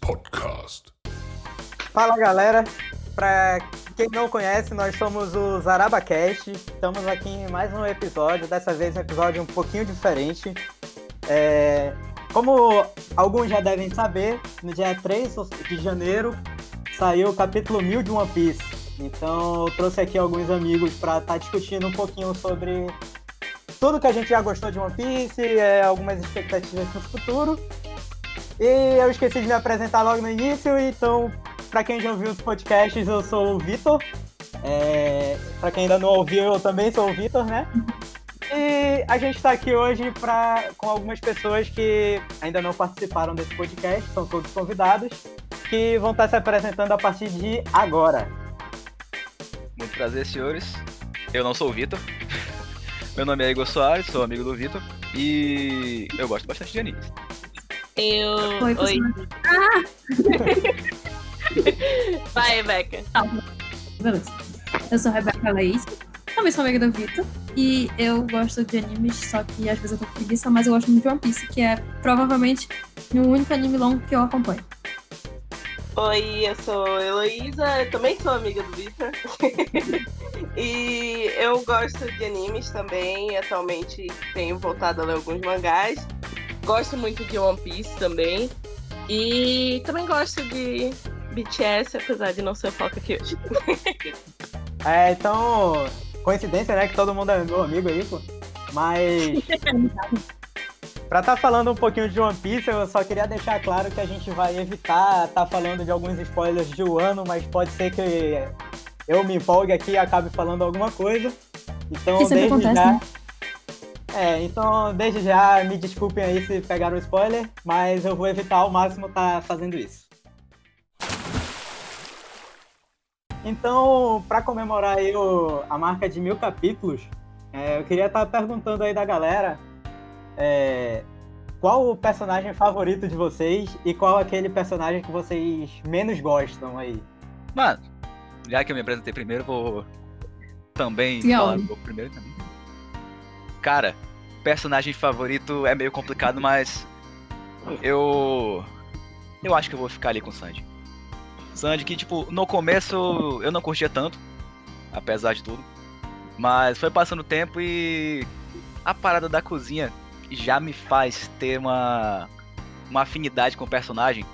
podcast. Fala galera, pra quem não conhece, nós somos o ZarabaCast. Estamos aqui em mais um episódio, dessa vez um episódio um pouquinho diferente. É, Como alguns já devem saber, no dia 3 de janeiro saiu o capítulo 1000 de One Piece. Então eu trouxe aqui alguns amigos para estar discutindo um pouquinho sobre tudo que a gente já gostou de One Piece, é, algumas expectativas para o futuro. E eu esqueci de me apresentar logo no início, então, para quem já ouviu os podcasts, eu sou o Vitor. É, para quem ainda não ouviu, eu também sou o Vitor, né? E a gente está aqui hoje pra, com algumas pessoas que ainda não participaram desse podcast, são todos convidados, que vão estar se apresentando a partir de agora. Muito prazer, senhores. Eu não sou o Vitor. Meu nome é Igor Soares, sou amigo do Vitor. E eu gosto bastante de animes. Eu. Oi, Oi. pessoal. Vai, Rebeca. Beleza. Eu sou a Rebeca Leite, também sou amiga do Vitor. E eu gosto de animes, só que às vezes eu tô com preguiça, mas eu gosto muito de One Piece, que é provavelmente o único anime longo que eu acompanho. Oi, eu sou Heloísa, eu também sou amiga do Victor. e eu gosto de animes também. Atualmente tenho voltado a ler alguns mangás. Gosto muito de One Piece também. E também gosto de BTS, apesar de não ser o foco aqui hoje. É, então, coincidência, né, que todo mundo é meu amigo aí, pô. Mas Pra estar falando um pouquinho de One Piece, eu só queria deixar claro que a gente vai evitar estar falando de alguns spoilers de Wano, mas pode ser que eu me empolgue aqui e acabe falando alguma coisa. Então, sempre desde acontece, já. né? É, então, desde já, me desculpem aí se pegaram spoiler, mas eu vou evitar ao máximo estar fazendo isso. Então, para comemorar aí o- a marca de mil capítulos, é, eu queria estar perguntando aí da galera é, qual o personagem favorito de vocês e qual aquele personagem que vocês menos gostam aí. Mano, já que eu me apresentei primeiro, vou também Sim, falar um primeiro também. Cara, personagem favorito é meio complicado, mas eu eu acho que eu vou ficar ali com o Sandy. Sandy que tipo, no começo eu não curtia tanto, apesar de tudo, mas foi passando o tempo e a parada da cozinha já me faz ter uma uma afinidade com o personagem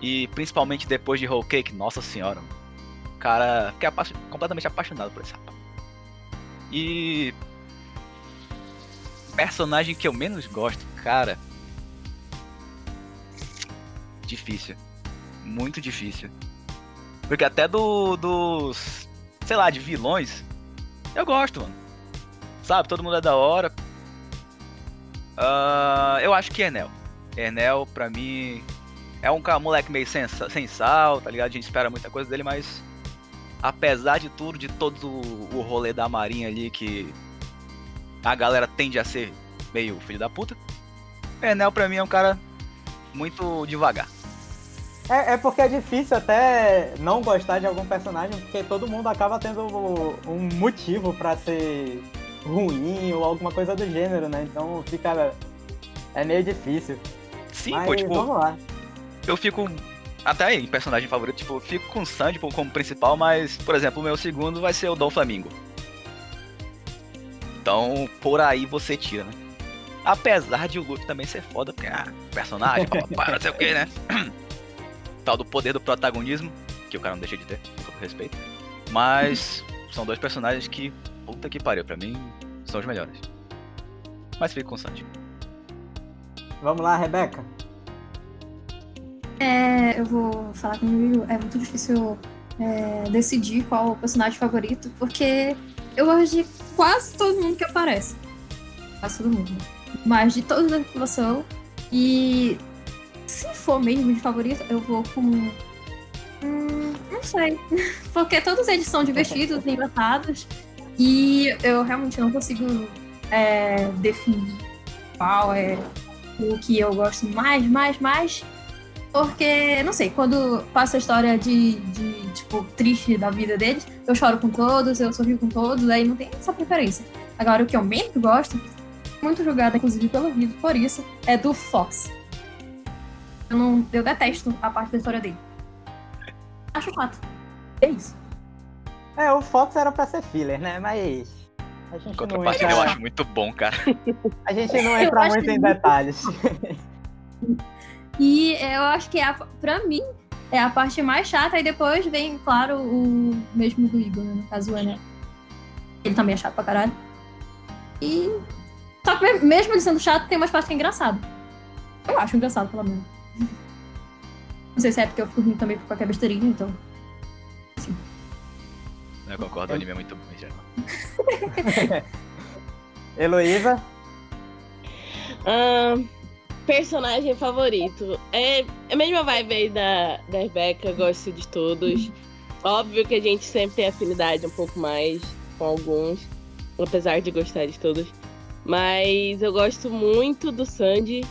e principalmente depois de Whole Cake, nossa senhora. Cara fiquei apa- completamente apaixonado por esse rapaz. E. Personagem que eu menos gosto, cara. Difícil. Muito difícil. Porque até do, dos. Sei lá, de vilões. Eu gosto, mano. Sabe, todo mundo é da hora. Ah, eu acho que Enel. Enel, pra mim, é um moleque meio sem, sem sal, tá ligado? A gente espera muita coisa dele, mas apesar de tudo, de todo o rolê da marinha ali que a galera tende a ser meio filho da puta, Enel pra mim é um cara muito devagar. É, é porque é difícil até não gostar de algum personagem, porque todo mundo acaba tendo um motivo pra ser ruim ou alguma coisa do gênero, né? Então fica. É meio difícil. Sim, Mas pô, tipo, vamos lá. eu fico até aí, em personagem favorito, tipo, eu fico com o Sandy como, como principal, mas, por exemplo, o meu segundo vai ser o Dom Flamingo. Então, por aí você tira, né? Apesar de o Luffy também ser foda, porque, ah, personagem, papapá, não sei o que, né? Tal do poder do protagonismo, que o cara não deixa de ter, com todo respeito. Mas são dois personagens que, puta que pariu, pra mim, são os melhores. Mas fico com o Sandy. Vamos lá, Rebeca. É, eu vou falar comigo, é muito difícil é, decidir qual o personagem favorito, porque eu gosto de quase todo mundo que aparece. Quase todo mundo. Mas de todos da população. E se for mesmo de favorito, eu vou com. Hum, não sei. Porque todos eles são divertidos, engraçados. E eu realmente não consigo é, definir qual é o que eu gosto mais, mais, mais. Porque, não sei, quando passa a história de, de, tipo, triste da vida deles, eu choro com todos, eu sorrio com todos, aí não tem essa preferência. Agora, o que eu menos gosto, muito julgada, inclusive, pelo vídeo, por isso, é do Fox. Eu, não, eu detesto a parte da história dele. Acho chato. É isso. É, o Fox era pra ser filler, né? Mas. A gente não Contrapartida entra, eu acho muito bom, cara. a gente não entra muito em detalhes. E eu acho que, é a, pra mim, é a parte mais chata. E depois vem, claro, o mesmo do Igor, né? No caso, o Ené. Ele também é chato pra caralho. E. Só que me- mesmo ele sendo chato, tem umas partes que é engraçado. Eu acho engraçado, pelo menos. Não sei se é porque eu fico rindo também por qualquer besteirinha, então. Eu concordo, o anime é muito bom geral. Heloísa, Ahn, personagem favorito. É, é a mesma vibe aí da, da Rebecca, eu gosto de todos. Óbvio que a gente sempre tem afinidade um pouco mais com alguns, apesar de gostar de todos. Mas eu gosto muito do Sandy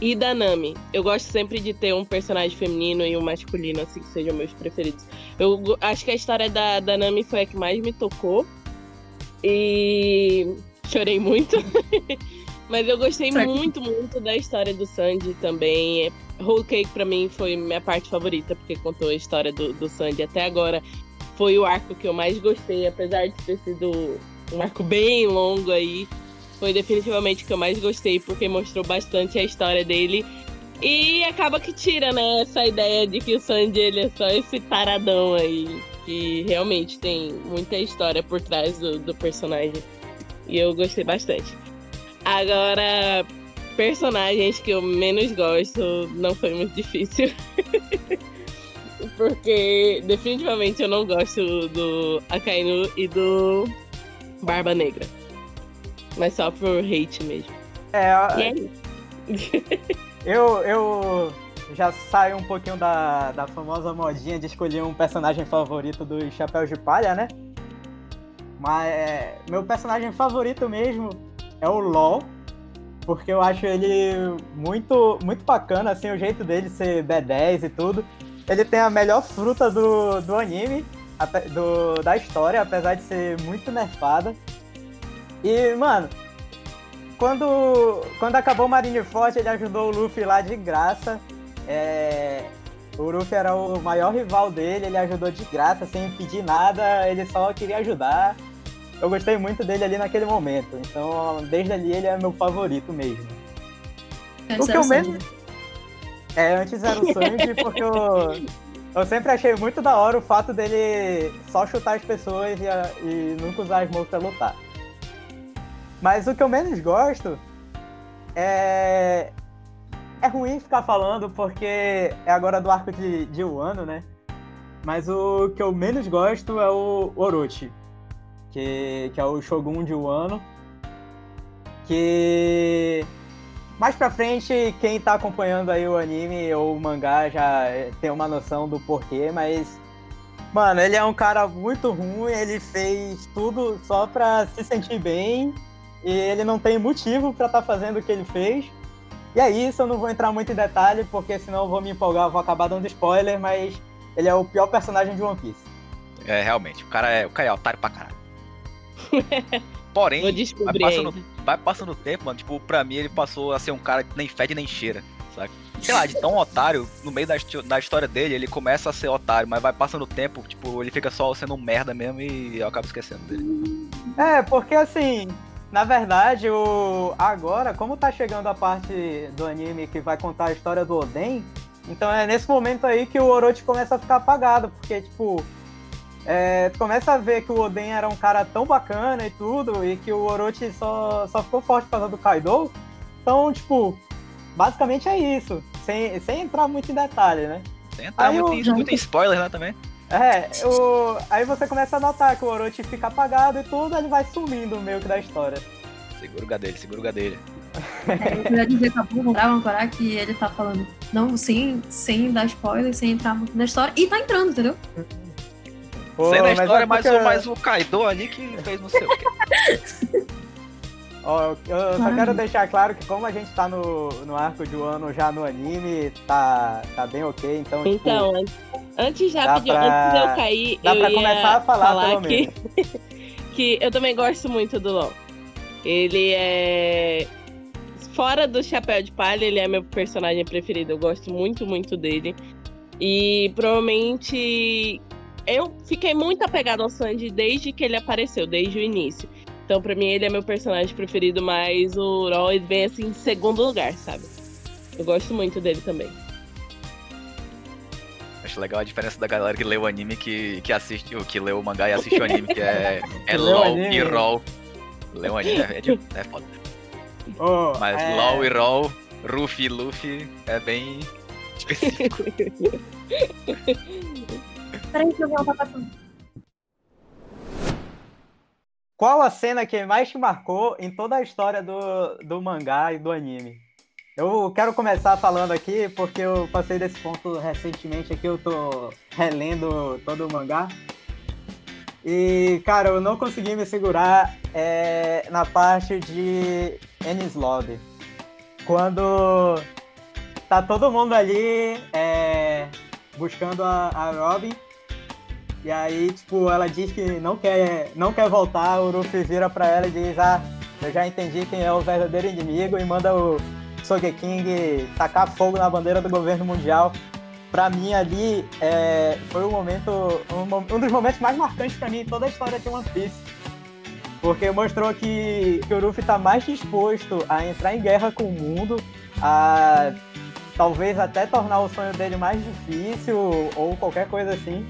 e da Nami. Eu gosto sempre de ter um personagem feminino e um masculino, assim, que sejam meus preferidos. Eu acho que a história da, da Nami foi a que mais me tocou. E chorei muito. Mas eu gostei muito, muito da história do Sandy também. Whole Cake pra mim foi minha parte favorita, porque contou a história do, do Sandy até agora. Foi o arco que eu mais gostei, apesar de ter sido um arco bem longo aí. Foi definitivamente o que eu mais gostei, porque mostrou bastante a história dele. E acaba que tira, né, essa ideia de que o Sandy ele é só esse taradão aí. Que realmente tem muita história por trás do, do personagem. E eu gostei bastante. Agora, personagens que eu menos gosto não foi muito difícil. Porque definitivamente eu não gosto do Akainu e do Barba Negra. Mas só por hate mesmo. é, é eu, eu já saio um pouquinho da, da famosa modinha de escolher um personagem favorito dos Chapéus de Palha, né? Mas é, meu personagem favorito mesmo é o LOL, porque eu acho ele muito, muito bacana, assim, o jeito dele ser B10 e tudo. Ele tem a melhor fruta do, do anime, do, da história, apesar de ser muito nerfada. E, mano, quando, quando acabou o Marineford, ele ajudou o Luffy lá de graça. É, o Luffy era o maior rival dele, ele ajudou de graça, sem pedir nada, ele só queria ajudar. Eu gostei muito dele ali naquele momento, então desde ali ele é meu favorito mesmo. Antes que era eu o menos-? É, antes era o Sanji, porque eu, eu sempre achei muito da hora o fato dele só chutar as pessoas e, a- e nunca usar as mãos pra lutar. Mas o que eu menos gosto é. É ruim ficar falando porque é agora do arco de, de Wano, né? Mas o que eu menos gosto é o Orochi, que, que é o Shogun de Wano. Que mais pra frente, quem tá acompanhando aí o anime ou o mangá já tem uma noção do porquê, mas. Mano, ele é um cara muito ruim, ele fez tudo só pra se sentir bem e ele não tem motivo pra estar fazendo o que ele fez. E é isso, eu não vou entrar muito em detalhe, porque senão eu vou me empolgar, vou acabar dando spoiler, mas ele é o pior personagem de One Piece. É, realmente, o cara é, o cara é otário pra caralho. Porém, vai passando, vai passando o tempo, mano, tipo, pra mim ele passou a ser um cara que nem fede nem cheira, sabe? Sei lá, de tão otário, no meio da, da história dele, ele começa a ser otário, mas vai passando o tempo, tipo, ele fica só sendo um merda mesmo e eu acabo esquecendo dele. É, porque assim, na verdade, o agora, como tá chegando a parte do anime que vai contar a história do Oden, então é nesse momento aí que o Orochi começa a ficar apagado, porque, tipo, é, tu começa a ver que o Oden era um cara tão bacana e tudo, e que o Orochi só, só ficou forte por causa do Kaido. Então, tipo, basicamente é isso, sem, sem entrar muito em detalhe, né? Sem entrar Aí muito, muito em spoiler, né, também. É, o... aí você começa a notar que o Orochi fica apagado e tudo, ele vai sumindo meio que da história. Segura o gadelho, segura o gadelho. É, eu queria dizer pra Burro Ancorar que ele tá falando, não, sem, sem dar spoiler, sem entrar muito na história, e tá entrando, entendeu? Pô, Sem da mas história, é mas, porque- o, Kaido ali que fez não sei o quê. Ó, eu eu só quero deixar claro que como a gente tá no, no arco de Wano já no anime, tá, tá bem ok, então, tipo, Então, an- antes, dá rapidinho, pra- antes de eu cair, dá eu pra ia começar a falar, pelo que, menos. que eu também gosto muito do LoL. Ele é fora do Chapéu de Palha, ele é meu personagem preferido. Eu gosto muito, muito dele. E provavelmente eu fiquei muito apegado ao Sandy desde que ele apareceu, desde o início. Então, pra mim, ele é meu personagem preferido, mas o Roy vem assim em segundo lugar, sabe? Eu gosto muito dele também. Acho legal a diferença da galera que lê o anime que, que assiste, o que lê o mangá e assiste o anime, que é, é LOL anime. e ROL. Lê o anime é, é, de- é foda. Ô, Mas é, LOL e ROL, Ruffy e Luffy é bem específico. Que passando. Qual a cena que mais te marcou em toda a história do, do mangá e do anime? Eu quero começar falando aqui porque eu passei desse ponto recentemente aqui, eu tô relendo todo o mangá. E, cara, eu não consegui me segurar é, na parte de Ennis Lobby. Quando tá todo mundo ali é, buscando a, a Robin. E aí, tipo, ela diz que não quer, não quer voltar, o Luffy vira pra ela e diz, ah, eu já entendi quem é o verdadeiro inimigo e manda o Sogeking tacar fogo na bandeira do governo mundial. Pra mim ali é, foi um momento, um, um dos momentos mais marcantes pra mim em toda a história de One Piece. Porque mostrou que, que o Luffy tá mais disposto a entrar em guerra com o mundo, a talvez até tornar o sonho dele mais difícil ou qualquer coisa assim.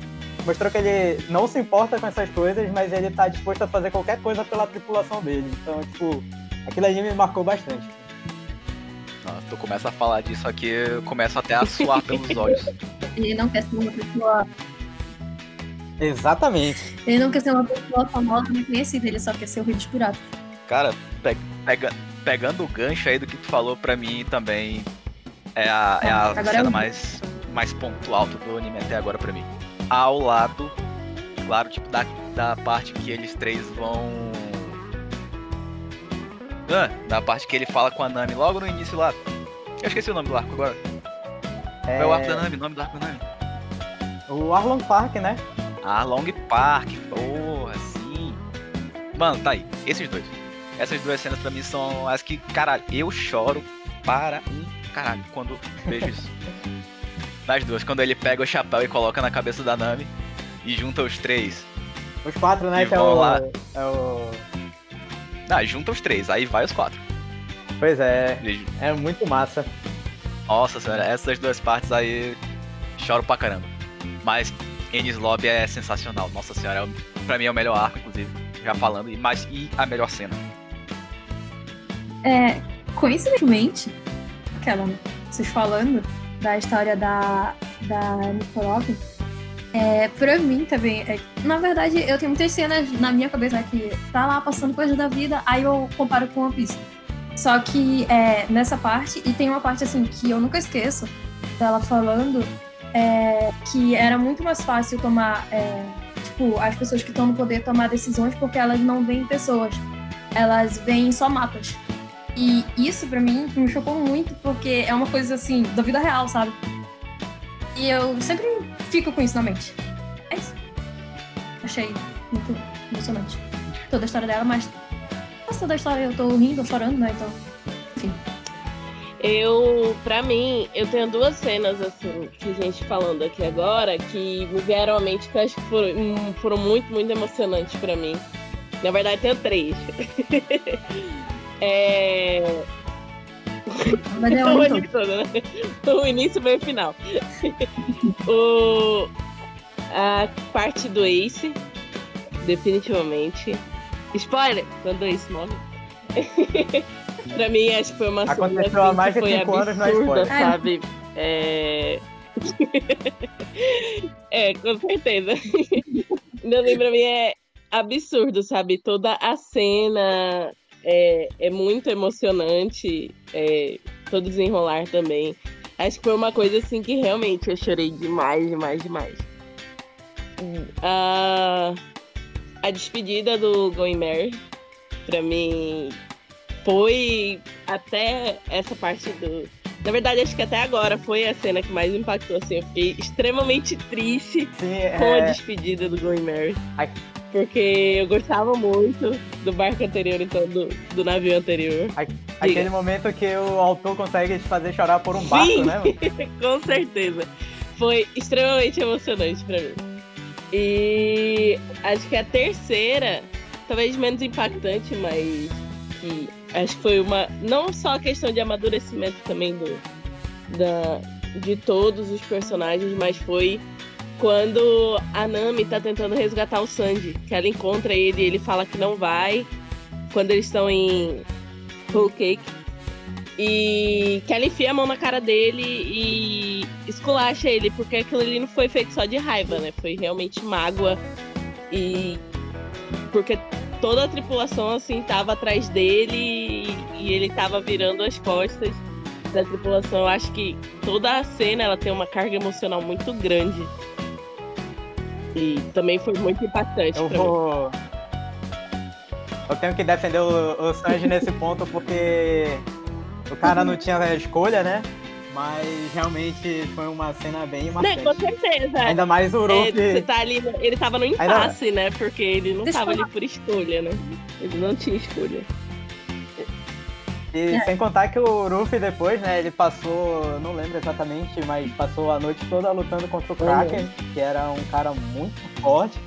Mostrou que ele não se importa com essas coisas, mas ele tá disposto a fazer qualquer coisa pela tripulação dele. Então, tipo, aquilo ali me marcou bastante. Nossa, tu começa a falar disso aqui, eu começo até a suar pelos olhos. Ele não quer ser uma pessoa. Exatamente. Ele não quer ser uma pessoa famosa nem conhecida, ele só quer ser o rei dos piratas. Cara, pe- pega- pegando o gancho aí do que tu falou pra mim também, é a, é a Agora é cena o- mais, mais ponto alto do anime até agora pra mim. Ao lado, claro, tipo, da, da parte que eles três vão. Ah, da parte que ele fala com a Nami logo no início lá. Eu esqueci o nome do arco agora. Qual é o arco da Nami? O nome do arco da Nami? O Arlong Park, né? Ah, Long Park, porra, sim. Mano, tá aí. Esses dois. Essas duas cenas pra mim são as que, caralho, eu choro para um caralho quando vejo isso. Das duas, quando ele pega o chapéu e coloca na cabeça da Nami e junta os três. Os quatro, né? E Que é o, lá. é o. Ah, junta os três, aí vai os quatro. Pois é, E- é muito massa. Nossa senhora, essas duas partes aí choro pra caramba. Mas Ennis Lobby é sensacional. Nossa senhora, é o- pra mim é o melhor arco, inclusive. Já falando, e, mas, e a melhor cena. É, coincidentemente, aquela? Vocês falando da história da, da Nikolov, é, pra mim também, é, na verdade, eu tenho muitas cenas na minha cabeça que tá lá passando coisas da vida, aí eu comparo com One Piece. Só que é, nessa parte, e tem uma parte assim que eu nunca esqueço dela falando é, que era muito mais fácil tomar, é, tipo, as pessoas que estão no poder tomar decisões porque elas não veem pessoas, elas veem só mapas. E isso pra mim me chocou muito, porque é uma coisa assim, da vida real, sabe? E eu sempre fico com isso na mente. É isso. Achei muito emocionante. Toda a história dela, mas quase toda a história eu tô rindo, chorando, né? Então, enfim. Eu, pra mim, eu tenho duas cenas, assim, que a gente falando aqui agora, que me vieram à mente que eu acho que foram, hum, foram muito, muito emocionantes pra mim. Na verdade, tenho três. é... Mas é um todo, né? O início veio o final. o... A parte do Ace, definitivamente. Spoiler! Quando o Ace morre. pra mim, acho que foi uma cena Aconteceu há mais que de foi cinco anos, não é absurda, spoiler. sabe? É... é, com certeza. Então, assim, pra mim é absurdo, sabe? Toda a cena é, é muito emocionante, é, todo desenrolar também. Acho que foi uma coisa assim que realmente eu chorei demais, demais, demais. A, a despedida do Going Mary, pra mim, foi até essa parte do. Na verdade, acho que até agora foi a cena que mais impactou. Assim, eu fiquei extremamente triste Sim, com a é, despedida do Going Mary. Porque eu gostava muito do barco anterior, então, do, do navio anterior. Aquele momento que o autor consegue te fazer chorar por um barco, Sim. né? mano? Com certeza. Foi extremamente emocionante pra mim. E acho que a terceira, talvez menos impactante, mas que acho que foi uma. Não só a questão de amadurecimento também do, da, de todos os personagens, mas foi quando a Nami tá tentando resgatar o Sanji. Que ela encontra ele e ele fala que não vai. Quando eles estão em Whole Cake. E que ela enfia a mão na cara dele e esculacha ele, porque aquilo ali não foi feito só de raiva, né? Foi realmente mágoa. E porque toda a tripulação assim tava atrás dele e, e ele tava virando as costas da tripulação. Eu acho que toda a cena ela tem uma carga emocional muito grande. E também foi muito impactante Eu pra mim. vou. Eu tenho que defender o, o Sanji nesse ponto porque o cara não tinha escolha, né? Mas realmente foi uma cena bem Né, com marcante. certeza. Ainda mais o É, Ruffy. você tá ali, ele tava no impasse, né? Porque ele não Deixa tava falar. ali por escolha, né? Ele não tinha escolha. E sem contar que o Ruffy depois, né, ele passou, não lembro exatamente, mas passou a noite toda lutando contra o Kraken, que era um cara muito forte.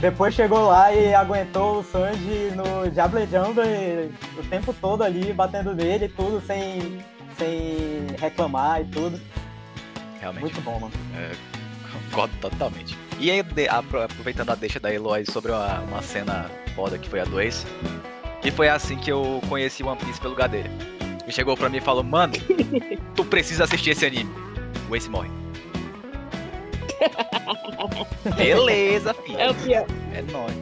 Depois chegou lá e aguentou o Sanji no Diablo Jungle e o tempo todo ali, batendo nele e tudo, sem, sem reclamar e tudo. Realmente. Muito bom, mano. Concordo totalmente. E aí, aproveitando a deixa da Eloy sobre uma, uma cena foda que foi a 2, que foi assim que eu conheci One Piece pelo lugar dele. Ele chegou pra mim e falou, mano, tu precisa assistir esse anime. O Ace morre. Beleza, filho. É o pior. É nóis.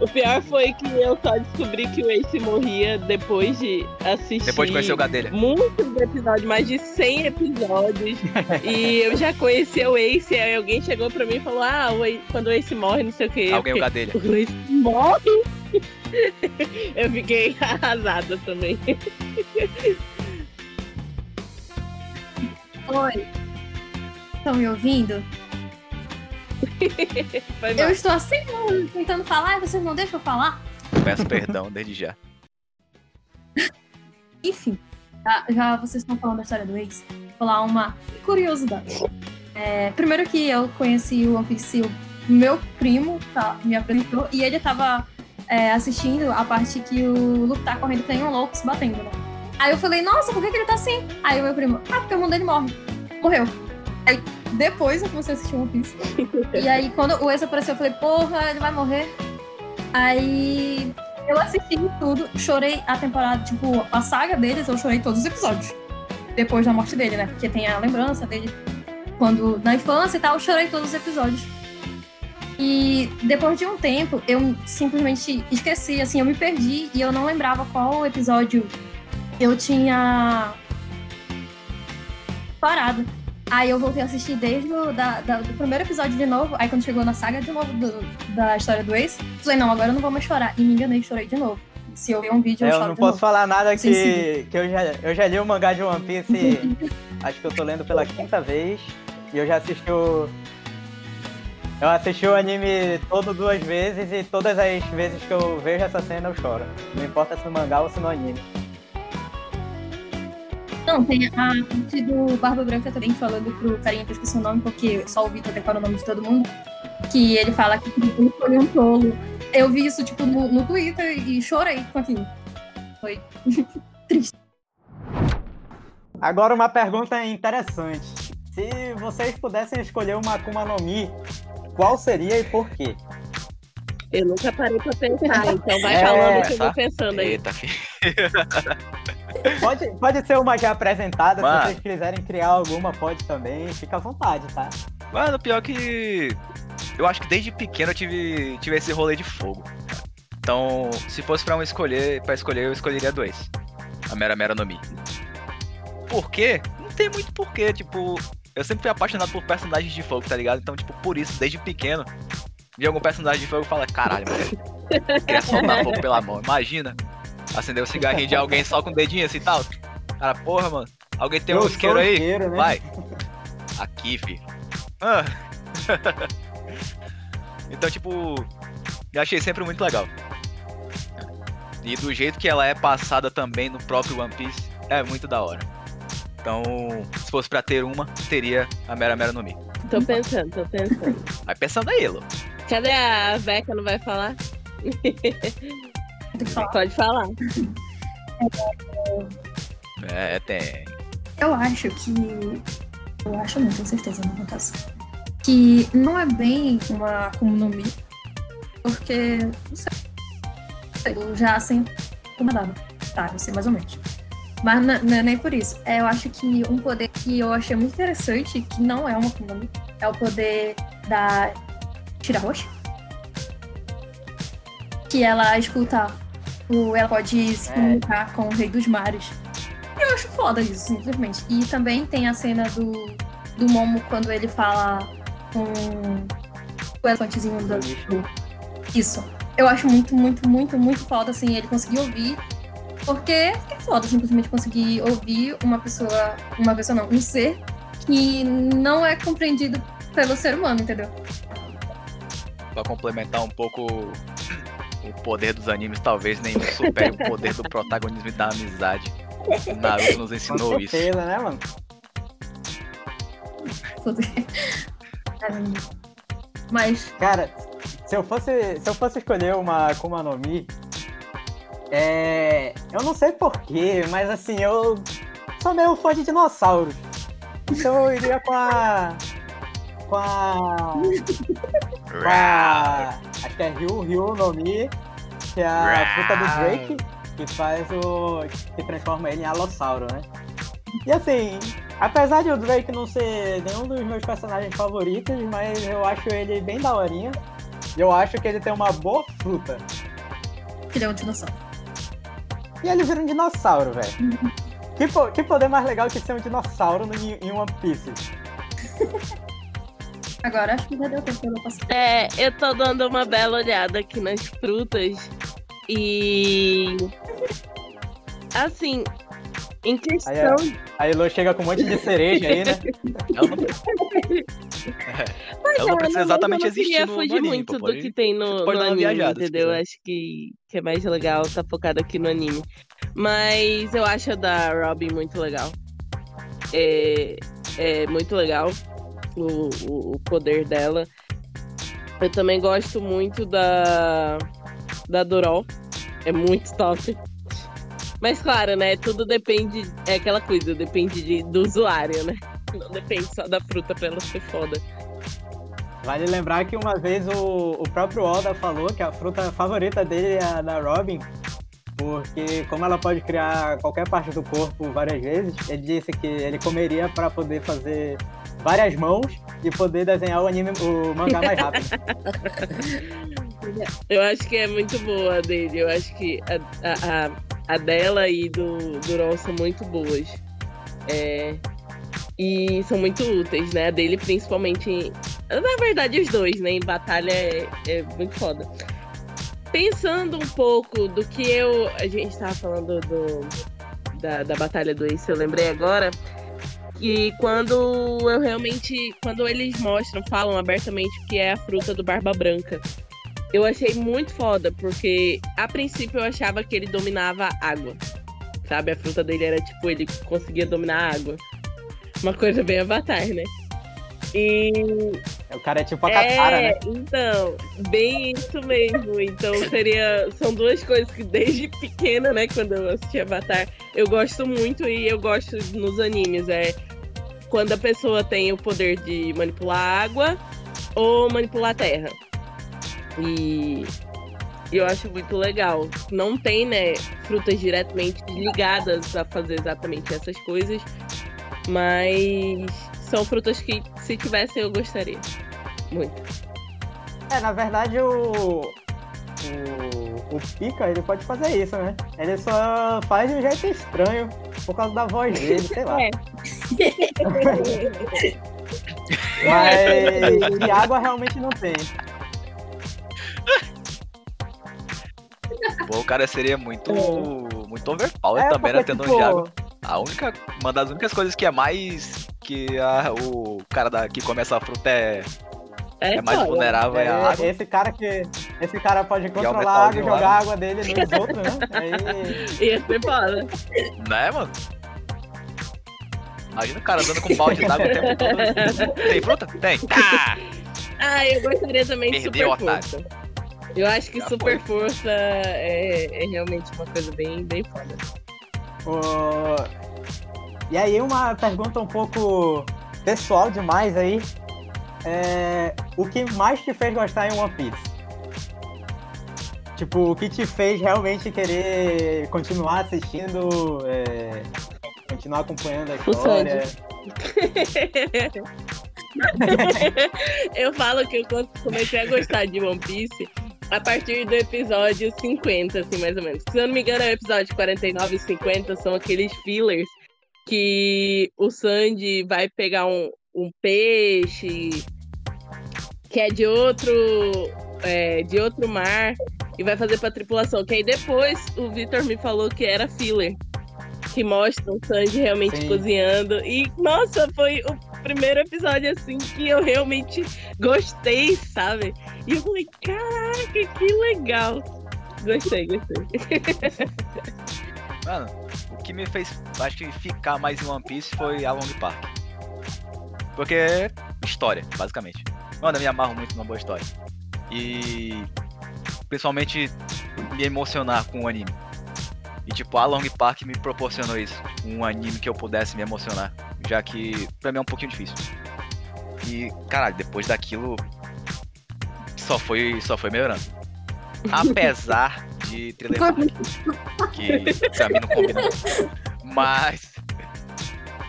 O pior foi que eu só descobri que o Ace morria depois de assistir. Depois de conhecer o Gadelha. Muitos episódios, mais de 100 episódios. e eu já conhecia o Ace, aí alguém chegou pra mim e falou: Ah, quando o Ace morre, não sei o que. Alguém o Gadelha. O Ace morre? Eu fiquei arrasada também. Oi. Estão me ouvindo? Eu estou minutos tentando falar e vocês não deixam eu falar? Peço perdão desde já. Enfim, já, já vocês estão falando da história do Ace, vou falar uma curiosidade. É, primeiro que eu conheci o One Piece, o meu primo tá, me apresentou e ele tava é, assistindo a parte que o Luffy tá correndo nem um louco se batendo, né? Aí eu falei, nossa, por que, que ele tá assim? Aí o meu primo, ah, porque o mundo dele morre. Morreu. Aí depois eu comecei a assistir One Piece. e aí quando o Ace apareceu, eu falei, porra, ele vai morrer. Aí eu assisti tudo, chorei a temporada, tipo, a saga deles, eu chorei todos os episódios. Depois da morte dele, né? Porque tem a lembrança dele quando na infância e tal, eu chorei todos os episódios. E depois de um tempo, eu simplesmente esqueci, assim, eu me perdi e eu não lembrava qual episódio eu tinha parado. Aí eu voltei a assistir desde o da, da- do primeiro episódio de novo. Aí quando chegou na saga de novo do- da história do Ace, falei, não, agora eu não vou mais chorar. E me enganei, chorei de novo. Se eu ver um vídeo, eu, É, eu choro não de posso novo. falar nada que, que eu, já, eu já li o mangá de One Piece, acho que eu tô lendo pela quinta vez, e eu já assisti o. Eu assisti o anime todo duas vezes e todas as vezes que eu vejo essa cena eu choro. Não importa se no mangá ou se no anime. Não, tem a parte do Barba Branca também falando pro carinha que eu esqueci o nome, porque só o Vitor decora o nome de todo mundo. Que ele fala que ele foi um tolo. Eu vi isso, tipo, no, no Twitter e chorei com aquilo. Foi triste. Agora uma pergunta interessante. Se vocês pudessem escolher uma Akuma no Mi, qual seria e por quê? Eu nunca parei pra pensar, então vai É, falando que eu vou tá? pensando aí. Eita, filho. Pode, pode ser uma já apresentada, Mano. se vocês quiserem criar alguma, pode também, fica à vontade, tá? Mano, pior que. Eu acho que desde pequeno eu tive, tive esse rolê de fogo. Então, se fosse pra um escolher, para escolher, eu escolheria dois. A Mera Mera no Mi. Por quê? Não tem muito porquê, tipo, eu sempre fui apaixonado por personagens de fogo, tá ligado? Então, tipo, por isso, desde pequeno, vi algum personagem de fogo e fala, caralho, mano, queria soltar fogo pela mão. Imagina, acender o cigarrinho de alguém só com o dedinho assim e tal. Cara, porra, mano, alguém tem um isqueiro aí? isqueiro, né? Vai. Aqui, filho. Ah. Então, tipo, eu achei sempre muito legal. E do jeito que ela é passada também no próprio One Piece, é muito da hora. Então, se fosse pra ter uma, teria a Mera Mera no Mi. Tô pensando, tô pensando. Vai pensando aí, Elo. Cadê a Veca? Não vai falar? Pode falar. É, tem. Eu acho que. Eu acho, não tenho certeza, no caso. Que não é bem uma Akuma no Mi, porque. Não sei. Eu já assim. Como dava. Tá, eu sei mais ou menos. Mas n- não é nem por isso. É, eu acho que um poder que eu achei muito interessante, que não é uma Akuma no Mi, é o poder da Tira Roxa. Que ela escuta. O, ela pode se É. comunicar com o Rei dos Mares. Eu acho foda isso, simplesmente. E também tem a cena do, do Momo quando ele fala com o elefantezinho do. do- Isso. Eu acho muito, muito, muito, muito foda, assim, ele conseguir ouvir. Porque é foda simplesmente conseguir ouvir uma pessoa. Uma pessoa não, um ser que não é compreendido pelo ser humano, entendeu? Pra complementar um pouco o poder dos animes, talvez nem supere o poder do protagonismo e da amizade. O Naruto nos Com ensinou isso. certeza, né, mano? Mas Cara, se eu fosse, se eu fosse escolher uma Akuma no Mi, é... eu não sei porquê, mas assim, eu sou meio fã de dinossauros. Então eu iria com a. Com a. Com a. Acho que é Ryu, Ryu no Mi, que é a fruta do Drake, que faz o. que transforma ele em Alossauro, né? E assim, apesar de o Drake não ser nenhum dos meus personagens favoritos, mas eu acho ele bem daorinha. E eu acho que ele tem uma boa fruta. ele é um dinossauro. E ele vira um dinossauro, velho. Que, po- que poder mais legal que ser um dinossauro no, em One Piece? Agora acho que já deu tempo eu passar. É, eu tô dando uma bela olhada aqui nas frutas e. Assim, em questão. A Elo chega com um monte de cereja aí, né? Ela não, Pois ela não é, precisa mas exatamente eu não queria existir fugir muito pô, do pode- que tem no, pode no anime, viajada, entendeu? Acho que, que é mais legal tá focado aqui no anime. Mas eu acho a da Robin muito legal. É, é muito legal o, o, o poder dela. Eu também gosto muito da, da Dorol. É muito top. Mas claro, né? Tudo depende. É aquela coisa, depende de, do usuário, né? Não depende só da fruta pra ela ser foda. Vale lembrar que uma vez o, o próprio Oda falou que a fruta favorita dele é a da Robin, porque como ela pode criar qualquer parte do corpo várias vezes, ele disse que ele comeria para poder fazer várias mãos e poder desenhar o anime, o mangá mais rápido. Eu acho que é muito boa a dele. Eu acho que a, a, a, a dela e do, do Ron são muito boas. É, e são muito úteis, né? A dele, principalmente. Na verdade, os dois, né? Em batalha é, é muito foda. Pensando um pouco do que eu. A gente tava falando do, da, da batalha do Ace, eu lembrei agora. Que quando eu realmente. Quando eles mostram, falam abertamente que é a fruta do Barba Branca. Eu achei muito foda, porque a princípio eu achava que ele dominava a água. Sabe? A fruta dele era tipo, ele conseguia dominar a água. Uma coisa bem avatar, né? E. o cara é tipo a Katara, é, né? então, bem isso mesmo. Então seria. São duas coisas que desde pequena, né, quando eu assisti Avatar, eu gosto muito e eu gosto nos animes. É quando a pessoa tem o poder de manipular a água ou manipular a terra. E eu acho muito legal. Não tem, né, frutas diretamente ligadas a fazer exatamente essas coisas, mas são frutas que, se tivessem, eu gostaria. Muito. É, na verdade o. O, o Pika, ele pode fazer isso, né? Ele só faz de um jeito estranho por causa da voz dele, sei lá. É. Mas de água realmente não tem. Pô, o cara seria muito. muito overpower É, também, né? Tendo tipo, de água. A única. Uma das únicas coisas que é mais. Que a- o cara da, que começa a fruta é. É, É mais foda. vulnerável é a É, água. esse cara que. Esse cara pode controlar a água e jogar a água dele nos outros, né? Aí. Ia ser foda. Né, mano? Imagina o cara andando com um balde d'água o tempo todo. Tem fruta? Tem. Ah! Ah, eu gostaria também de Perdeu, super otário. força. Eu acho que Já super força é, é realmente uma coisa bem, bem foda. O- E aí uma pergunta um pouco pessoal demais aí. É... O que mais te fez gostar em One Piece? Tipo, o que te fez realmente querer continuar assistindo, é, continuar acompanhando a história? eu falo que eu comecei a gostar de One Piece a partir do episódio 50, assim, mais ou menos. Se eu não me engano, é o episódio 49 e 50 são aqueles fillers que o Sandy vai pegar um, um peixe que é de outro é, de outro mar e vai fazer pra tripulação. Que aí depois o Victor me falou que era filler. Que mostra o Sanji realmente Sim. cozinhando. E, nossa, foi o primeiro episódio assim que eu realmente gostei, sabe? E eu falei, caraca, que legal. Gostei, gostei. Mano, o que me fez, acho que ficar mais em One Piece foi a Long Park. Porque é história, basicamente. Mano, eu me amarro muito numa boa história. E principalmente me emocionar com o anime. E tipo, a Long Park me proporcionou isso. Um anime que eu pudesse me emocionar. Já que pra mim é um pouquinho difícil. E, caralho, depois daquilo só foi, só foi melhorando. Apesar de Thriller Park, que pra mim não combina. Mas.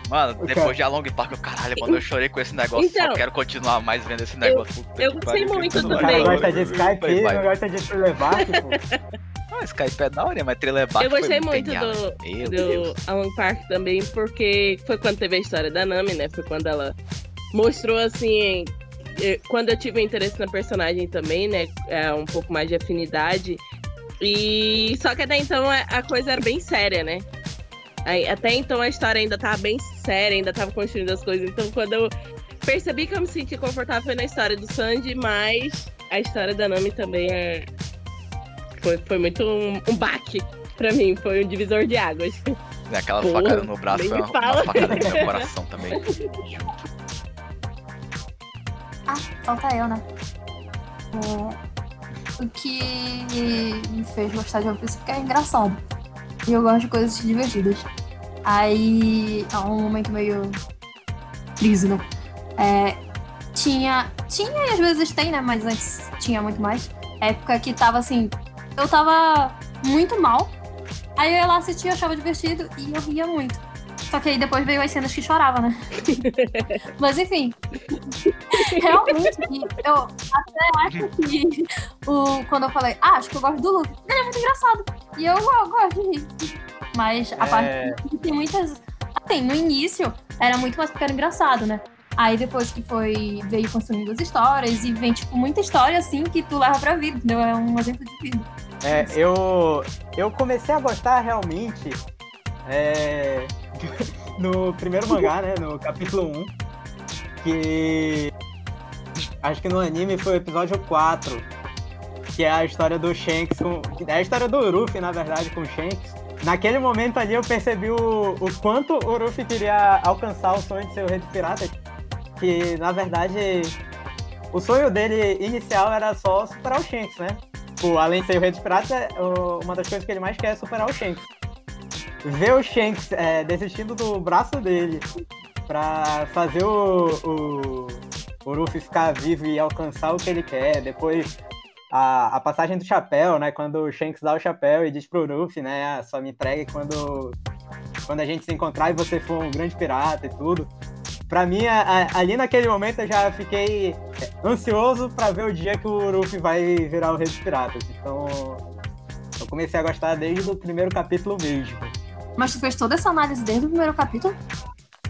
Mano, O depois de A Long Park, eu caralho, mano, eu chorei com esse negócio. Então, só quero continuar mais vendo esse negócio. Eu que gostei muito do O cara também. gosta de Skype, não gosta de Thriller Bark, pô. Ah, Skype é da hora, mas Bark Eu gostei muito do, Meu do. Alan Park também, porque foi quando teve a história da Nami, né? Foi quando ela mostrou assim. Eh, Quando eu tive interesse na personagem também, né? é, Um pouco mais de afinidade. E só que até então a coisa era bem séria, né? Até então a história ainda tava bem séria, ainda tava construindo as coisas. Então quando eu percebi que eu me senti confortável foi na história do Sanji, mas a história da Nami também é. Foi, foi muito um, um baque pra mim, foi um divisor de águas. E Aquela Porra, facada no braço me uma, uma facada no meu coração também. Junto. Ah, falta eu, né? É, o que me fez gostar de One Piece é porque é engraçado. E eu gosto de coisas divertidas. Aí, há um momento meio crise, né? É, tinha, tinha e às vezes tem, né? Mas antes tinha muito mais. Época que tava assim, eu tava muito mal. Aí eu ia lá assistir, achava divertido e eu ria muito. Só que aí depois veio as cenas que chorava, né? Mas enfim, realmente, eu até acho que o, quando eu falei, ah, acho que eu gosto do Luffy, ele é muito engraçado. E eu, eu gosto de rir. Mas a É. parte que tem muitas. Assim, no início era muito mais porque era engraçado, né? Aí depois que foi, veio construindo as histórias e vem, tipo, muita história assim que tu leva pra vida, entendeu? É um exemplo de vida. É, eu, eu comecei a gostar realmente é, no primeiro mangá, né? No capítulo 1. Que acho que no anime foi o episódio 4. Que é a história do Shanks com. É a história do Luffy, na verdade, com o Shanks. Naquele momento ali eu percebi o, o quanto o Luffy queria alcançar o sonho de ser o Rei dos Piratas. Que na verdade o sonho dele inicial era só superar o Shanks, né? Tipo, além de ser o Rei dos Piratas, é, uma das coisas que ele mais quer é superar o Shanks. Ver o Shanks é, desistindo do braço dele pra fazer o, o, o Luffy ficar vivo e alcançar o que ele quer. Depois, a, a passagem do chapéu, né? Quando o Shanks dá o chapéu e diz pro Luffy, né? "Ah, Só me entregue quando, quando a gente se encontrar e você for um grande pirata e tudo. Pra mim, a- a- ali naquele momento eu já fiquei ansioso pra ver o dia que o Luffy vai virar o Rei dos Piratas. Então, eu comecei a gostar desde o primeiro capítulo mesmo. Mas tu fez toda essa análise desde o primeiro capítulo?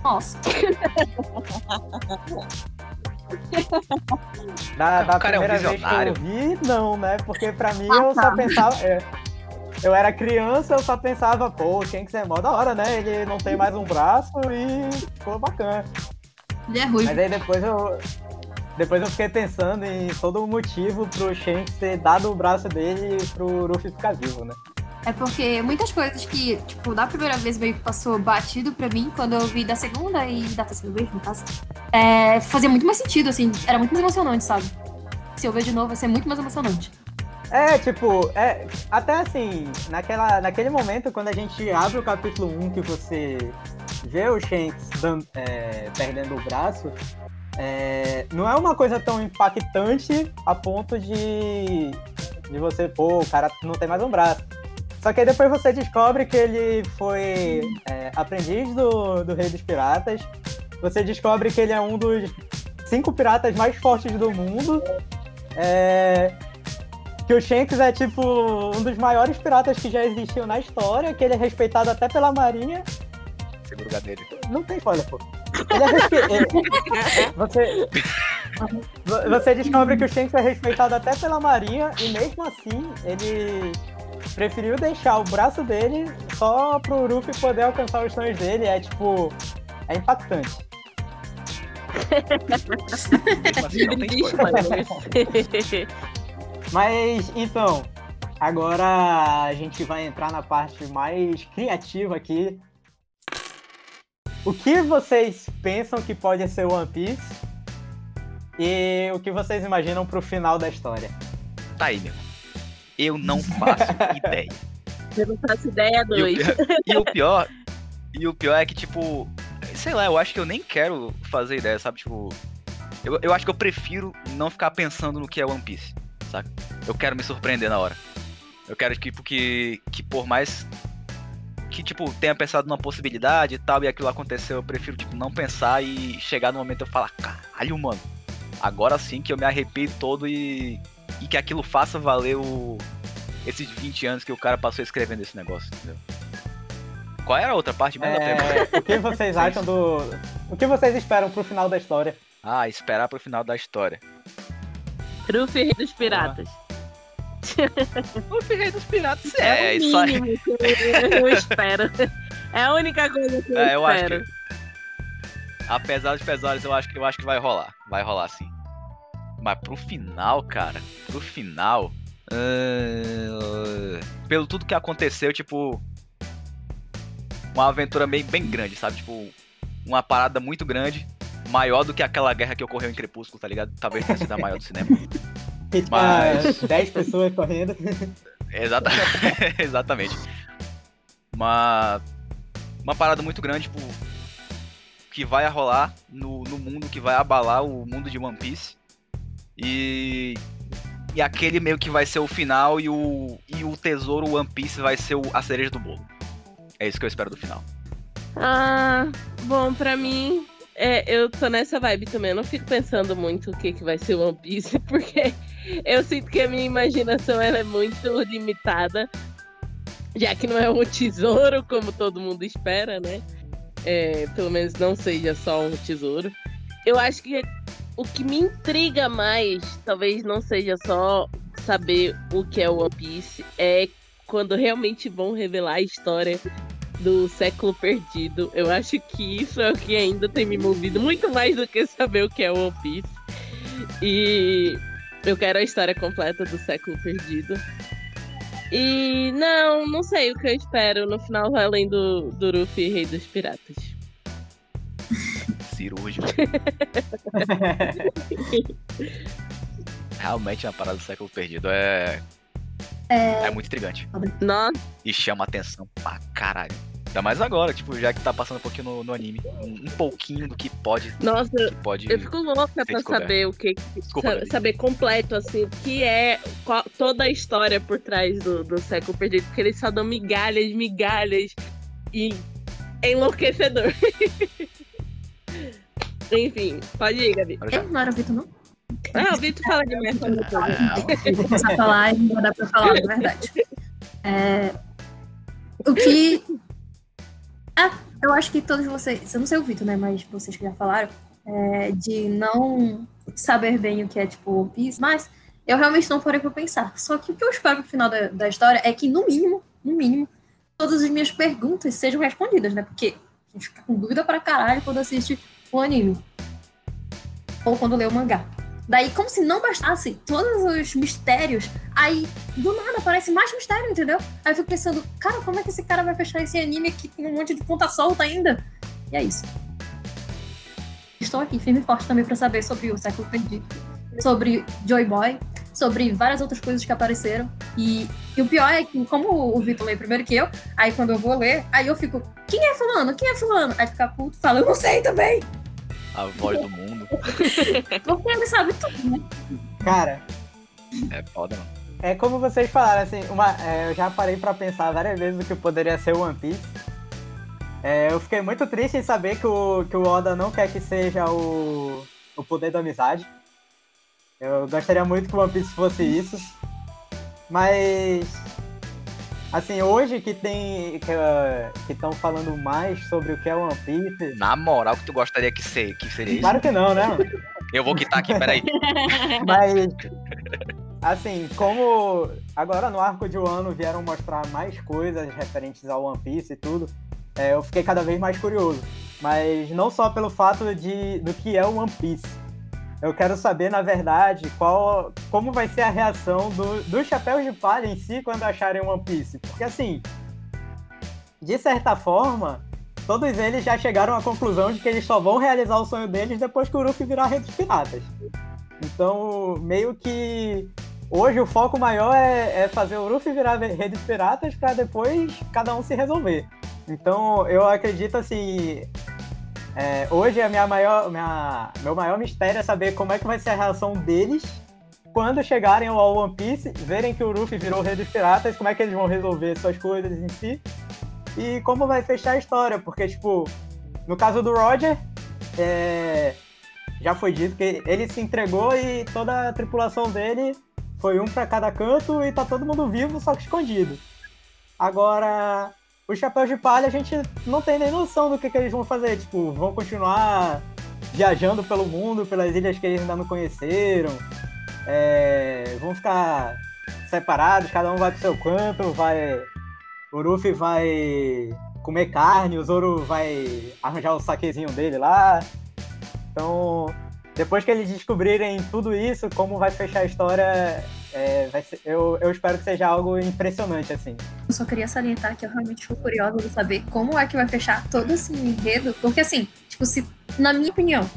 Nossa. Da, da cara é um primeira vez que eu vi, não, né? Porque pra mim Ah, eu tá. só pensava. é, eu era criança, eu só pensava, pô, o Shanks é mó da hora, né? Ele não tem mais um braço e ficou bacana. Ele é ruim. Mas aí depois eu. depois eu fiquei pensando em todo o motivo pro Shanks ter dado o braço dele pro Ruffy ficar vivo, né? É porque muitas coisas que, tipo, da primeira vez meio que passou batido pra mim, quando eu vi da segunda e da terceira vez, no caso, é, fazia muito mais sentido, assim, era muito mais emocionante, sabe? Se eu ver de novo, vai ser muito mais emocionante. É, tipo, é, até assim, naquela, naquele momento, quando a gente abre o capítulo 1, que você vê o Shanks dando, é, perdendo o braço, é, não é uma coisa tão impactante a ponto de, de você, pô, o cara não tem mais um braço. Só que aí depois você descobre que ele foi é, aprendiz do, do Rei dos Piratas. Você descobre que ele é um dos cinco piratas mais fortes do mundo. É, que o Shanks é tipo um dos maiores piratas que já existiu na história, que ele é respeitado até pela marinha. Segura o gadelho. Não tem spoiler, pô. Ele é respeitado. você, você descobre que o Shanks é respeitado até pela marinha e mesmo assim ele preferiu deixar o braço dele só pro Ruffy poder alcançar os sonhos dele. É tipo. É impactante. Mas então, agora a gente vai entrar na parte mais criativa aqui. O que vocês pensam que pode ser One Piece? E o que vocês imaginam pro final da história? Tá aí, meu. Eu não faço ideia. Eu não faço ideia, E o, dois. pior, e o pior. E o pior é que, tipo. Sei lá, eu acho que eu nem quero fazer ideia, sabe? Tipo. Eu, eu acho que eu prefiro não ficar pensando no que é One Piece, saca? Eu quero me surpreender na hora. Eu quero, tipo, que, que por mais que, tipo, tenha pensado numa possibilidade e tal, e aquilo aconteceu, eu prefiro, tipo, não pensar e chegar no momento eu falar, caralho, mano, agora sim que eu me arrepio todo e, e que aquilo faça valer o, esses 20 anos que o cara passou escrevendo esse negócio, entendeu? Qual era a outra parte mesmo da pergunta? É, o que vocês acham do. O que vocês esperam pro final da história? Ah, esperar pro final da história. Ruffy Rei dos Piratas. O Rei dos Piratas É, é, o isso aí. mínimo que eu, espero. É a única coisa que eu É, eu acho espero. que. Apesar dos pesares, eu acho que eu acho que vai rolar. Vai rolar sim. Mas pro final, cara, pro final. ah, pelo tudo que aconteceu, tipo. Uma aventura bem, bem grande, sabe? Tipo, uma parada muito grande. Maior do que aquela guerra que ocorreu em Crepúsculo, tá ligado? Talvez tenha sido a maior do cinema. Mas- 10 pessoas correndo. Exata... Exatamente. Uma... uma parada muito grande, tipo, que vai rolar no, no mundo, que vai abalar o mundo de One Piece. E. E aquele meio que vai ser o final e o, e o tesouro One Piece vai ser o- a cereja do bolo. É isso que eu espero do final. Ah, bom, pra mim, é, eu tô nessa vibe também. Eu não fico pensando muito o que, que vai ser One Piece, porque eu sinto que a minha imaginação ela é muito limitada. Já que não é um tesouro, como todo mundo espera, né? É, pelo menos não seja só um tesouro. Eu acho que o que me intriga mais, talvez não seja só saber o que é o One Piece, é quando realmente vão revelar a história do século perdido. Eu acho que isso é o que ainda tem me movido muito mais do que saber o que é o One Piece. E eu quero a história completa do século perdido. E não, não sei o que eu espero. No final vai além do, do Ruffy, Rei dos Piratas. Cirúrgico. Realmente uma parada do século perdido é. É muito intrigante. Nossa, E chama atenção pra caralho. Ainda mais agora, tipo, já que tá passando um pouquinho no, no anime. Um, um pouquinho do que pode. nossa, Que pode. eu fico louca pra saber o que. Desculpa, sa- saber completo, assim, o que é qual- toda a história por trás do, do século perdido. Porque eles só dão migalhas, migalhas. E é enlouquecedor. Enfim, pode ir, Gabi. Eu não era o Vitor, não? Ah, o Vitor fala de merda. Ah, Eu vou começar a falar e não dar pra falar, na verdade. É, o que. Ah, eu acho que todos vocês. Eu não sei o Vitor, né? Mas vocês que já falaram. é, de não saber bem o que é, tipo, One Piece. Mas eu realmente não parei pra pensar. Só que o que eu espero pro final da, da história é que, no mínimo, no mínimo, todas as minhas perguntas sejam respondidas, né? Porque a gente fica com dúvida pra caralho quando assiste o anime. Ou quando lê o mangá. Daí, como se não bastasse todos os mistérios, aí do nada aparece mais mistério, entendeu? Aí eu fico pensando, cara, como é que esse cara vai fechar esse anime aqui com um monte de ponta solta ainda? E é isso. Estou aqui firme e forte também pra saber sobre o século perdido, sobre Joy Boy, sobre várias outras coisas que apareceram. E, e o pior é que, como o Vitor lê primeiro que eu, aí quando eu vou ler, aí eu fico, quem é fulano? Quem é fulano? Aí fica puto, fala, eu não sei também. A voz do mundo. Porque ele sabe tudo, né? Cara, É foda, mano. é como vocês falaram, assim, uma, é, eu já parei pra pensar várias vezes o que poderia ser o One Piece. É, eu fiquei muito triste em saber que o, que o Oda não quer que seja o, o poder da amizade. Eu gostaria muito que o One Piece fosse isso. Mas assim, hoje que tem que estão falando mais sobre o que é One Piece. Na moral que tu gostaria que, ser, que seria isso? Claro que não, né? Eu vou quitar aqui, peraí. Mas assim, como agora no arco de Wano vieram mostrar mais coisas referentes ao One Piece e tudo, é, eu fiquei cada vez mais curioso. Mas não só pelo fato de do que é o One Piece. Eu quero saber, na verdade, qual, como vai ser a reação do, dos chapéus de palha em si quando acharem One Piece. Porque assim, de certa forma, todos eles já chegaram à conclusão de que eles só vão realizar o sonho deles depois que o Luffy virar Rei dos Piratas. Então, meio que hoje o foco maior é, é fazer o Luffy virar Rei dos Piratas para depois cada um se resolver. Então, eu acredito assim, é, hoje a minha maior, minha, meu maior mistério é saber como é que vai ser a reação deles quando chegarem ao One Piece, verem que o Luffy virou o Rei dos Piratas, como é que eles vão resolver suas coisas em si e como vai fechar a história, porque, tipo, no caso do Roger, é, já foi dito que ele se entregou e toda a tripulação dele foi um para cada canto e tá todo mundo vivo, só que escondido. Agora, os chapéus de palha a gente não tem nem noção do que, que eles vão fazer. Tipo, vão continuar viajando pelo mundo, pelas ilhas que eles ainda não conheceram. É, vão ficar separados, cada um vai pro seu canto, vai. O Luffy vai comer carne, o Zoro vai arranjar o saquezinho dele lá. Então, depois que eles descobrirem tudo isso, como vai fechar a história, é, ser- eu, eu espero que seja algo impressionante, assim. Eu só queria salientar que eu realmente estou curiosa de saber como é que vai fechar todo esse enredo. Porque, assim, tipo, se, na minha opinião,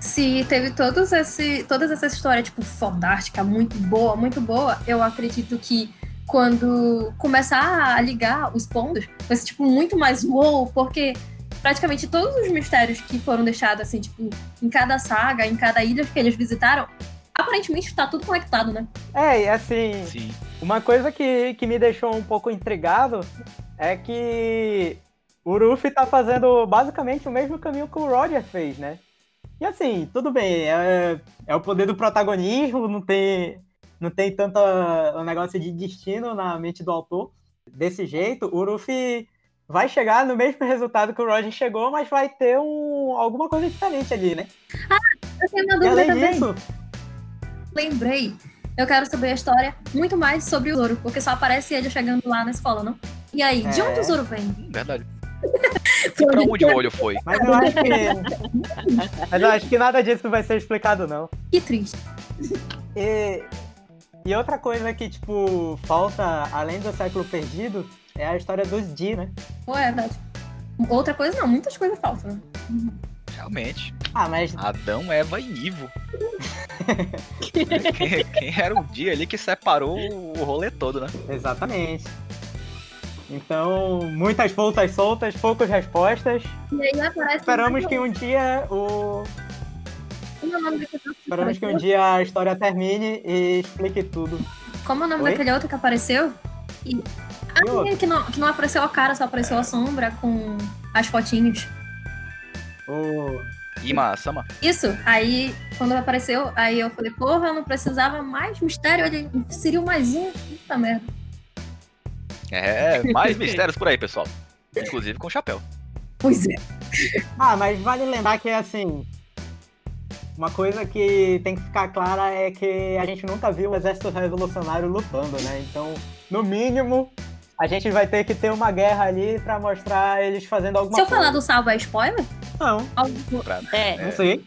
se teve todos esse, todas essa história, tipo, fodástica, muito boa, muito boa, eu acredito que quando começar a ligar os pontos, vai ser, tipo, muito mais wow, porque praticamente todos os mistérios que foram deixados, assim, tipo, em cada saga, em cada ilha que eles visitaram, aparentemente está tudo conectado, né? É, e assim, Sim. Uma coisa que, que me deixou um pouco intrigado é que o Luffy tá fazendo basicamente o mesmo caminho que o Roger fez, né? E assim, tudo bem, é, é o poder do protagonismo, não tem, não tem tanto ah, um negócio de destino na mente do autor. Desse jeito, o Luffy vai chegar no mesmo resultado que o Roger chegou, mas vai ter um, alguma coisa diferente ali, né? Eu tenho uma E dúvida além também. disso, lembrei. Eu quero saber a história muito mais sobre o Zoro, porque só aparece ele chegando lá na escola, não? E aí, de É. onde o Zoro vem? Verdade. Pra onde o olho foi? mas eu acho que. mas eu acho que nada disso vai ser explicado, não. Que triste. E, e outra coisa que, tipo, falta, além do século perdido, é a história dos Di, né? Ou é verdade. Outra coisa não, muitas coisas faltam, né? Realmente. Ah, mas Adão, Eva e Ivo. quem, quem era o dia ali que separou o rolê todo, né? exatamente. Então, muitas voltas soltas, poucas respostas. E aí aparece. Esperamos que um dia o. Como é o nome daquele outro que Esperamos que um dia a história termine e explique tudo. Como é o nome Oi? daquele outro que apareceu? E... Que Ah, que não, que não apareceu a cara, só apareceu a sombra com as fotinhos. O... Ima Sama. Isso, aí quando apareceu, aí eu falei, porra, eu não precisava mais mistério, ele inseriu mais um. Puta merda. É, mais mistérios por aí, pessoal. Inclusive com chapéu. Pois é. Ah, mas vale lembrar que, assim. Uma coisa que tem que ficar clara é que a gente nunca viu o exército revolucionário lutando, né? Então, no mínimo, a gente vai ter que ter uma guerra ali pra mostrar eles fazendo alguma Se eu coisa. falar do salvo é spoiler? Não, Algo- Pra... É, não sei.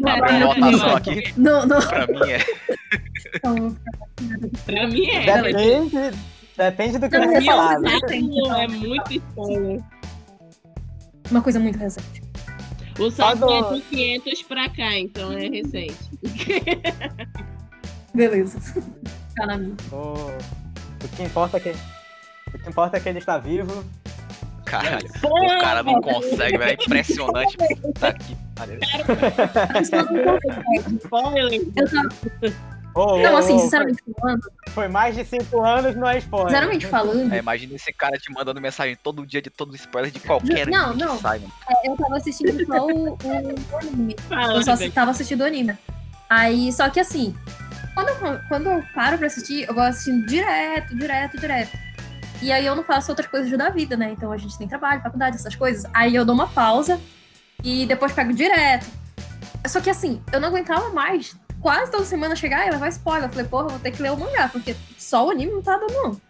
Uma votação aqui. Não, não. Pra mim é. não. Pra mim é. Depende, depende do que Não, você eu- falar. né? Não, é muito spoiler. Uma coisa muito recente. O saldo é de 500 pra cá, então é recente. Beleza. Tá na minha. O, o que importa é que o que importa é que ele está vivo. Caralho. O cara não consegue, velho. É impressionante. Puta que pariu. Spoiler. Eu tava, Ô, não, assim, sinceramente falando, foi, mais de 5 anos, não é spoiler. sinceramente falando, É, imagina esse cara te mandando mensagem todo dia de todo spoiler de qualquer Não, não. que sai, mano. eu tava assistindo só o, o anime. Fala, Eu só Rebeca. tava assistindo o anime. Aí, só que assim, quando eu, quando eu paro pra assistir, eu vou assistindo direto, direto, direto. E aí eu não faço outras coisas da vida, né? Então a gente tem trabalho, faculdade, essas coisas. Aí eu dou uma pausa e depois pego direto. Só que assim, eu não aguentava mais. Quase toda semana chegar e levar spoiler. Eu falei, porra, vou ter que ler o mangá, porque só o anime não tá dando, não.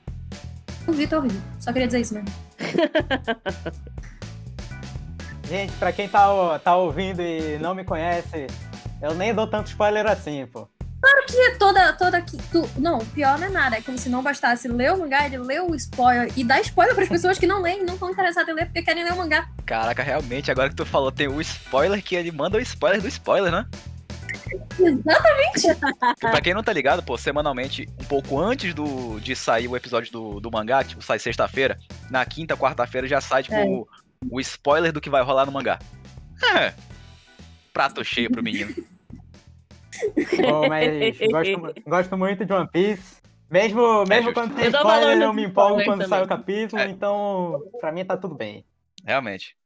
O Vitor horrível. Só queria dizer isso mesmo. Gente, pra quem tá, tá ouvindo e não me conhece, eu nem dou tanto spoiler assim, pô. E toda, toda aqui. Tu, não, pior não é nada. É como se não bastasse ler o mangá, ele ler o spoiler e dar spoiler pras pessoas que não leem, não estão interessadas em ler porque querem ler o mangá. Caraca, realmente, agora que tu falou, tem o spoiler que ele manda o spoiler do spoiler, né? Exatamente. E pra quem não tá ligado, pô, semanalmente, um pouco antes do, de sair o episódio do, do mangá, tipo, sai sexta-feira, na quinta, quarta-feira já sai, tipo, É. o, o spoiler do que vai rolar no mangá. É. Prato cheio pro menino. Pô, mas gosto, gosto muito de One Piece. Mesmo, mesmo justo. quando tem Eu spoiler, eu me empolgo spoiler quando sai o também. capítulo, É. então pra mim tá tudo bem. Realmente.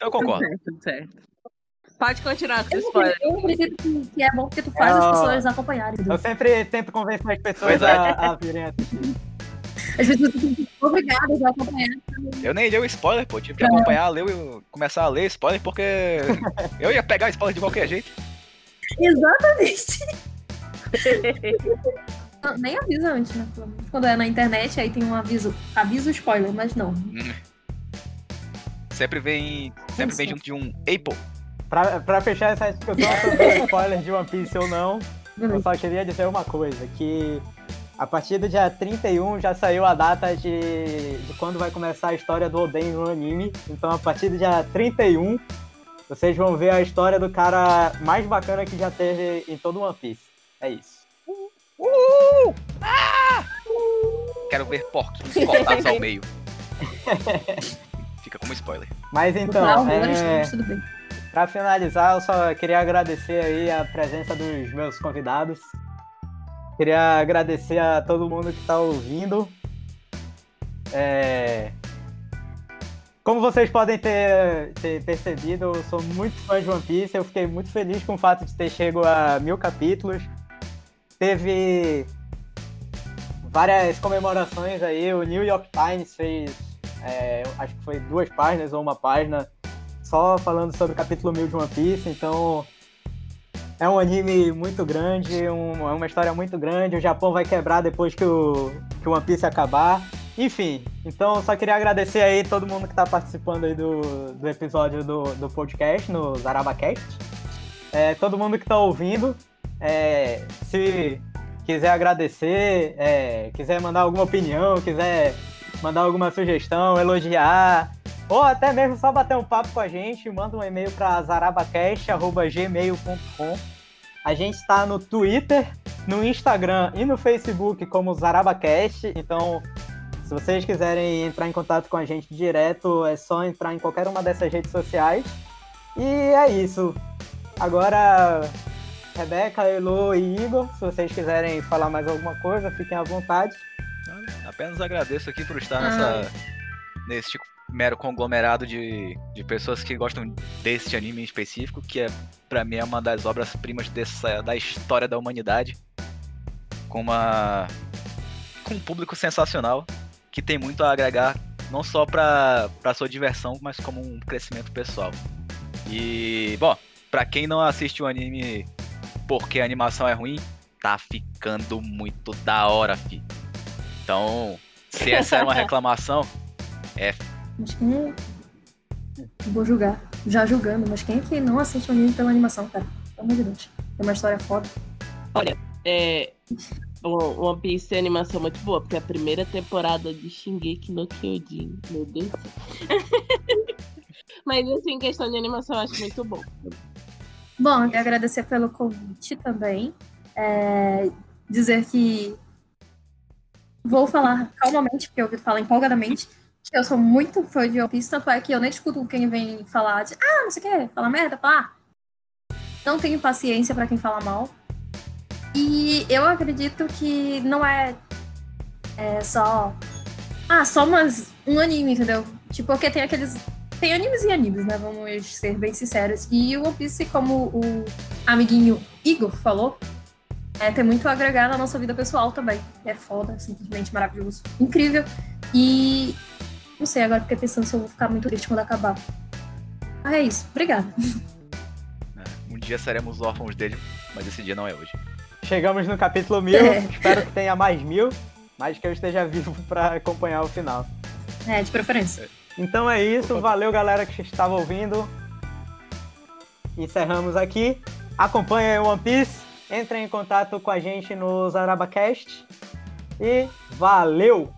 Eu concordo. Certo, certo. Pode continuar com Eu, os spoilers. eu acredito que, que é bom porque tu faz É, as ó. pessoas acompanharem. Eu sempre tento convencer as pessoas é. a, a virem assistir. As pessoas ficam obrigadas a acompanhar. Eu nem li o spoiler, pô. Tive que acompanhar, ler, o- começar a ler spoiler, porque eu ia pegar spoiler de qualquer jeito. Exatamente. Nem avisa antes, né? Quando é na internet, aí tem um aviso. Aviso spoiler, mas não. Sempre vem. Sempre vem junto de um Apple. Pra, pra fechar essa discussão sobre spoiler de One Piece ou não, eu só queria dizer uma coisa, que a partir do dia 31 já saiu a data de, de quando vai começar a história do Oden no anime. Então a partir do dia 31, vocês vão ver a história do cara mais bacana que já teve em todo One Piece. É isso. Uh! Ah! Quero ver porquinhos cortados ao meio. Fica como spoiler. Mas Não, então, agora é, estamos tudo bem. Pra finalizar, eu só queria agradecer aí a presença dos meus convidados. Queria agradecer a todo mundo que tá ouvindo. É, Como vocês podem ter, ter percebido, eu sou muito fã de One Piece. Eu fiquei muito feliz com o fato de ter chego a mil capítulos. Teve várias comemorações aí. O New York Times fez, é, acho que foi duas páginas ou uma página só falando sobre o capítulo 1000 de One Piece, então é um anime muito grande, um- é uma história muito grande, o Japão vai quebrar depois que o, que o One Piece acabar. Enfim, então só queria agradecer aí todo mundo que está participando aí do, do episódio do, do podcast, no ZarabaCast. É, todo mundo que está ouvindo, é, se quiser agradecer, é, quiser mandar alguma opinião, quiser mandar alguma sugestão, elogiar, ou até mesmo só bater um papo com a gente, manda um e-mail para zarabacast.gmail.com. A gente está no Twitter, no Instagram e no Facebook como Zarabacast. Então, se vocês quiserem entrar em contato com a gente direto, é só entrar em qualquer uma dessas redes sociais. E é isso. Agora, Rebeca, Elo e Igor, se vocês quiserem falar mais alguma coisa, fiquem à vontade. Apenas agradeço aqui por estar Ah. nessa, nesse mero conglomerado de, de pessoas que gostam deste anime em específico, que é pra mim é uma das obras-primas dessa da história da humanidade, com uma com um público sensacional que tem muito a agregar não só pra, pra sua diversão, mas como um crescimento pessoal. E bom, pra quem não assiste o anime porque a animação é ruim, tá ficando muito da hora, fi. Então, se essa era uma reclamação, Mas quem é... Vou julgar. Já julgando, mas quem é que não assiste o anime pela animação, cara? pelo amor de Deus. Tem uma história foda. Olha, é. One Piece tem animação muito boa, porque a primeira temporada de Shingeki no Kyojin, meu Deus. Mas assim, questão de animação eu acho muito bom. Bom, eu agradecer pelo convite também. É, dizer que vou falar calmamente, porque eu ouvi falar empolgadamente, que eu sou muito fã de One Piece, tanto é que eu nem escuto quem vem falar de ah, não sei o que, falar merda, falar. Não tenho paciência para quem fala mal. E eu acredito que não é, é só. Ah, só umas, um anime, entendeu? Tipo, porque tem aqueles. Tem animes e animes, né? Vamos ser bem sinceros. E o One Piece, como o amiguinho Igor falou, é, tem muito a agregar na nossa vida pessoal também. É foda, simplesmente maravilhoso. Incrível. E não sei, agora fiquei pensando se eu vou ficar muito triste quando acabar. Ah, é isso. Obrigada. É, um dia seremos órfãos dele, mas esse dia não é hoje. Chegamos no capítulo mil. É. Espero que tenha mais mil, mas que eu esteja vivo para acompanhar o final. É, de preferência. Então é isso. Valeu, galera que estava ouvindo. Encerramos aqui. Acompanhe o One Piece. Entrem em contato com a gente no ZarabaCast. E valeu!